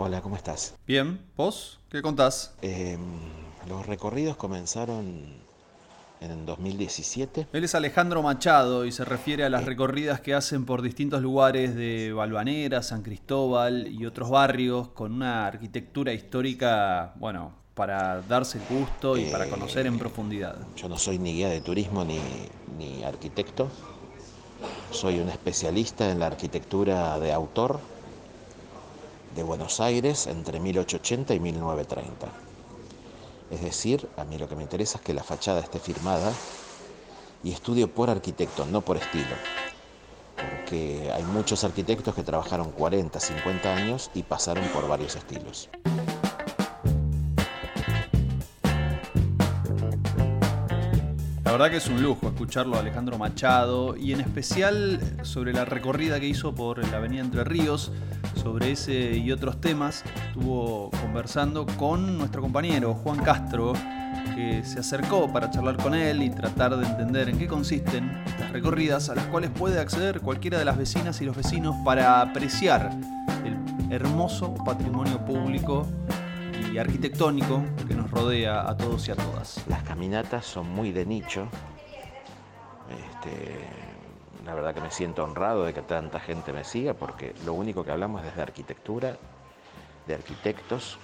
Hola, ¿cómo estás? Bien, ¿vos qué contás? Em, los recorridos comenzaron en 2017. Él es Alejandro Machado y se refiere a las recorridas que hacen por distintos lugares de Balvanera, San Cristóbal y otros barrios con una arquitectura histórica, bueno, para darse el gusto y para conocer en profundidad. Yo no soy ni guía de turismo ni, ni arquitecto. Soy un especialista en la arquitectura de autor de Buenos Aires entre 1880 y 1930. Es decir, a mí lo que me interesa es que la fachada esté firmada y estudio por arquitecto, no por estilo. Porque hay muchos arquitectos que trabajaron 40, 50 años y pasaron por varios estilos. La verdad que es un lujo escucharlo a Alejandro Machado y en especial sobre la recorrida que hizo por la Avenida Entre Ríos, sobre ese y otros temas. Estuvo conversando con nuestro compañero Juan Castro, que se acercó para charlar con él y tratar de entender en qué consisten estas recorridas a las cuales puede acceder cualquiera de las vecinas y los vecinos para apreciar el hermoso patrimonio público y arquitectónico que nos rodea a todos y a todas. Las caminatas son muy de nicho. Este, la verdad que me siento honrado de que tanta gente me siga porque lo único que hablamos es de arquitectura, de arquitectos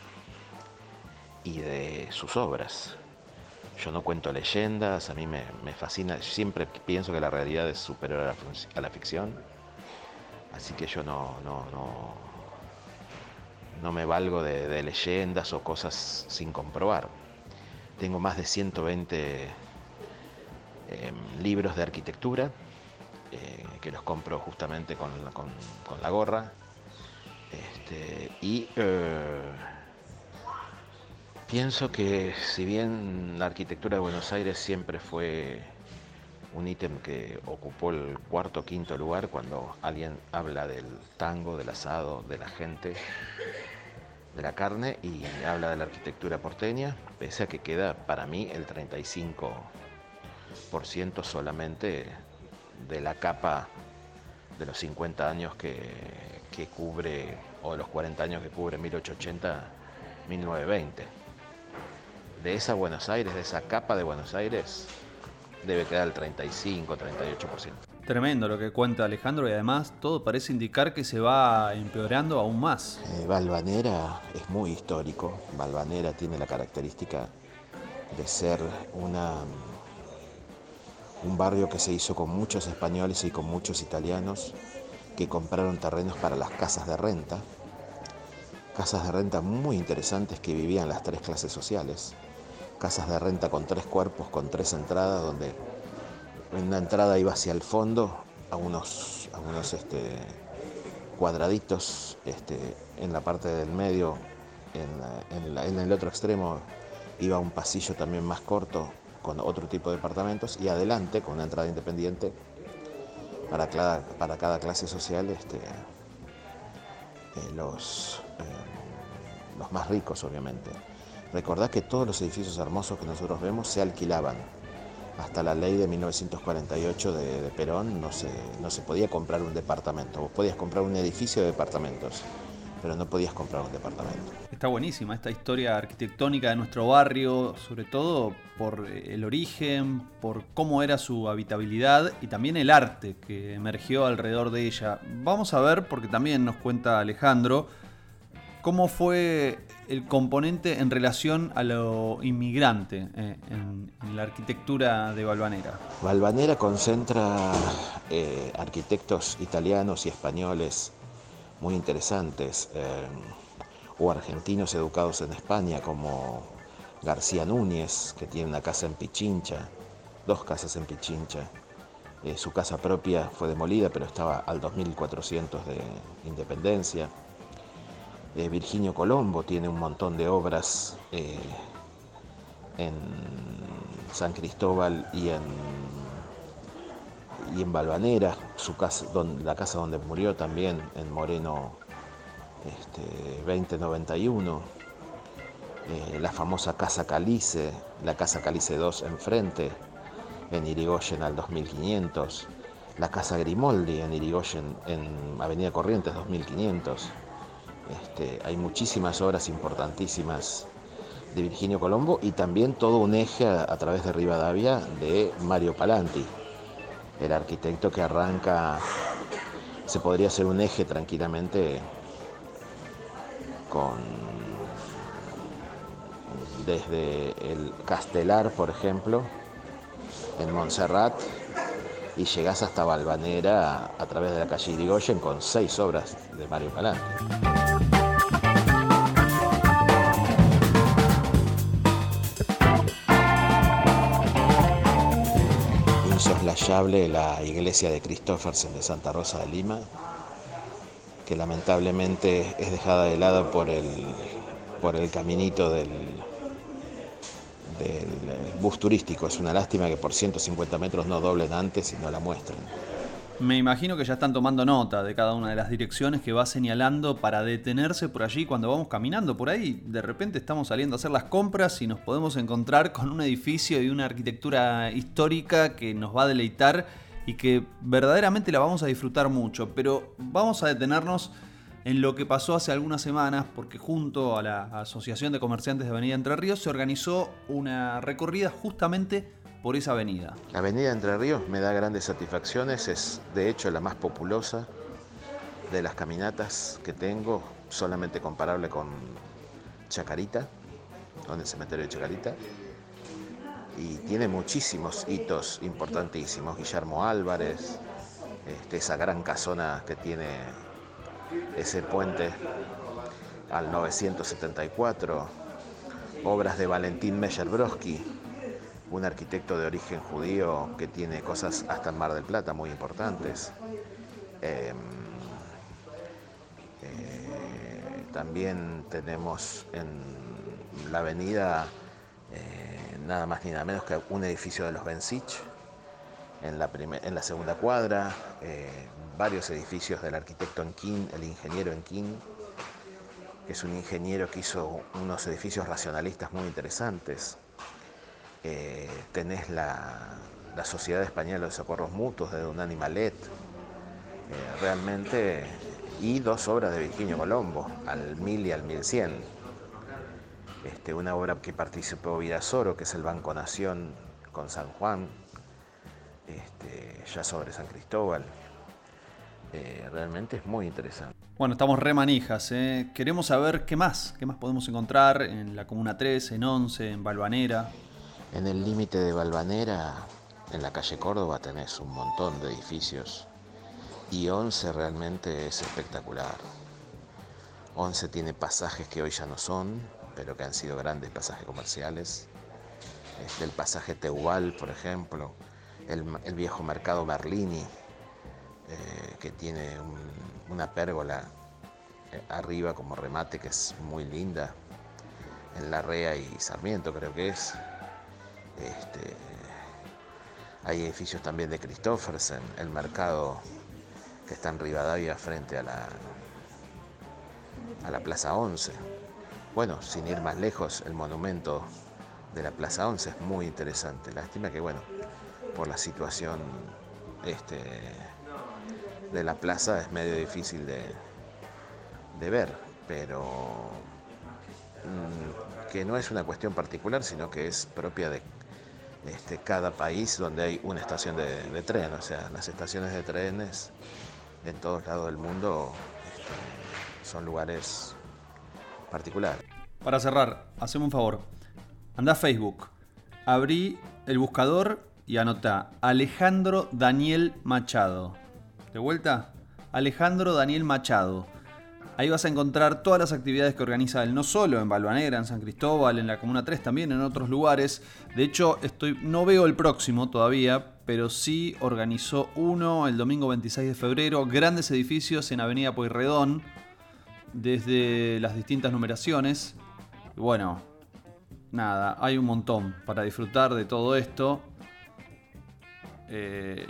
y de sus obras. Yo no cuento leyendas, a mí me, fascina, siempre pienso que la realidad es superior a la, a la ficción, así que yo no, no, no, no me valgo de, leyendas o cosas sin comprobar. Tengo más de 120 em, libros de arquitectura eh, que los compro justamente con, la gorra. Este, y eh, pienso que si bien la arquitectura de Buenos Aires siempre fue un ítem que ocupó el cuarto o quinto lugar cuando alguien habla del tango, del asado, de la gente, de la carne y habla de la arquitectura porteña, pese a que queda para mí el 35% solamente de la capa de los 50 años que, cubre, o de los 40 años que cubre 1880-1920. De esa Buenos Aires, de esa capa de Buenos Aires, debe quedar el 35-38%. Tremendo lo que cuenta Alejandro y además todo parece indicar que se va empeorando aún más. Eh, Valvanera es muy histórico. Valvanera tiene la característica de ser una, un barrio que se hizo con muchos españoles y con muchos italianos que compraron terrenos para las casas de renta. Casas de renta muy interesantes que vivían las tres clases sociales casas de renta con tres cuerpos, con tres entradas, donde una entrada iba hacia el fondo, a unos, este, cuadraditos este, en la parte del medio, en, el otro extremo iba un pasillo también más corto con otro tipo de departamentos y adelante con una entrada independiente para cada, para cada clase social este, eh, los, eh, los más ricos obviamente. Recordad que todos los edificios hermosos que nosotros vemos se alquilaban. Hasta la ley de 1948 de, Perón no se, no se podía comprar un departamento. Vos podías comprar un edificio de departamentos, pero no podías comprar un departamento. Está buenísima esta historia arquitectónica de nuestro barrio, sobre todo por el origen, por cómo era su habitabilidad y también el arte que emergió alrededor de ella. Vamos a ver, porque también nos cuenta Alejandro, cómo fue el componente en relación a lo inmigrante eh, en, la arquitectura de Valvanera. Valvanera concentra eh, arquitectos italianos y españoles muy interesantes, eh, o argentinos educados en España como García Núñez, que tiene una casa en Pichincha, dos casas en Pichincha. su casa propia fue demolida, pero estaba al 2400 de independencia. Virginio Colombo tiene un montón de obras eh, en San Cristóbal y en, y en Balvanera, su casa, la casa donde murió también en Moreno este, 2091, eh, la famosa Casa Calice, la Casa Calice 2 enfrente, en Irigoyen al 2500, la Casa Grimoldi en Irigoyen en Avenida Corrientes 2500 Este, hay muchísimas obras importantísimas de Virginio Colombo y también todo un eje a, a través de Rivadavia de Mario Palanti, el arquitecto que arranca, se podría hacer un eje tranquilamente con desde el Castelar, por ejemplo, en Montserrat, y llegás hasta Valvanera a, través de la calle Irigoyen con seis obras de Mario Palanti. Insoslayable la iglesia de Cristófersen de Santa Rosa de Lima, que lamentablemente es dejada de lado por el, por el caminito del, del bus turístico. Es una lástima que por 150 metros no doblen antes y no la muestren. Me imagino que ya están tomando nota de cada una de las direcciones que va señalando para detenerse por allí cuando vamos caminando por ahí. De repente estamos saliendo a hacer las compras y nos podemos encontrar con un edificio y una arquitectura histórica que nos va a deleitar y que verdaderamente la vamos a disfrutar mucho. Pero vamos a detenernos en lo que pasó hace algunas semanas, porque junto a la Asociación de Comerciantes de Avenida Entre Ríos se organizó una recorrida justamente por esa avenida. La Avenida Entre Ríos me da grandes satisfacciones, es de hecho la más populosa de las caminatas que tengo, solamente comparable con Chacarita, con el cementerio de Chacarita. Y tiene muchísimos hitos importantísimos. Guillermo Álvarez, este, esa gran casona que tiene ese puente al 974, obras de Valentín Meyer-Brodsky, un arquitecto de origen judío que tiene cosas hasta en Mar del Plata muy importantes. Em, eh, también tenemos en la avenida eh, nada más ni nada menos que un edificio de los Bensich en la, en la segunda cuadra, eh, varios edificios del arquitecto Enquín, el ingeniero Enquín, que es un ingeniero que hizo unos edificios racionalistas muy interesantes. Eh, tenés la, Sociedad Española de Socorros Mutuos de un Animalet, eh, realmente, y dos obras de Virginio Colombo, al 1000 y al 1100. Este, una obra que participó Vidasoro, que es el Banco Nación con San Juan, este, ya sobre San Cristóbal. Eh, realmente es muy interesante. Bueno, estamos re manijas. ¿eh? Queremos saber qué más, qué más podemos encontrar en la Comuna 3, en 11, en Balvanera. En el límite de Balvanera, en la calle Córdoba, tenés un montón de edificios. Y 11 realmente es espectacular. 11 tiene pasajes que hoy ya no son, pero que han sido grandes pasajes comerciales. El pasaje Tehual, por ejemplo, el, viejo mercado Berlini, eh, que tiene una pérgola eh, arriba como remate que es muy linda, en La Rea y Sarmiento creo que es. Este, hay edificios también de Christoffersen, el mercado que está en Rivadavia frente a la, a la Plaza 11. Bueno, sin ir más lejos, el monumento de la Plaza 11 es muy interesante. Lástima que, bueno, por la situación este, de la plaza es medio difícil de, de ver, pero mm, que no es una cuestión particular, sino que es propia de este, cada país donde hay una estación de, tren. O sea, las estaciones de trenes en todos lados del mundo este, son lugares particulares. Para cerrar, hacemos un favor. Anda a Facebook, abrí el buscador y anota Alejandro Daniel Machado. De vuelta, Alejandro Daniel Machado. Ahí vas a encontrar todas las actividades que organiza él, no solo en Balvanera, en San Cristóbal, en la Comuna 3, también en otros lugares. De hecho, estoy, no veo el próximo todavía, pero sí organizó uno el domingo 26 de febrero, grandes edificios en Avenida Pueyrredón, desde las distintas numeraciones. Y bueno, nada, hay un montón para disfrutar de todo esto. Eh,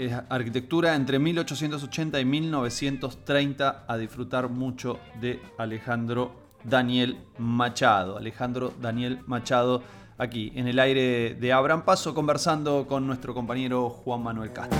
es arquitectura entre 1880 y 1930 a disfrutar mucho de Alejandro Daniel Machado. Alejandro Daniel Machado aquí en el aire de Abraham Paso conversando con nuestro compañero Juan Manuel Castro.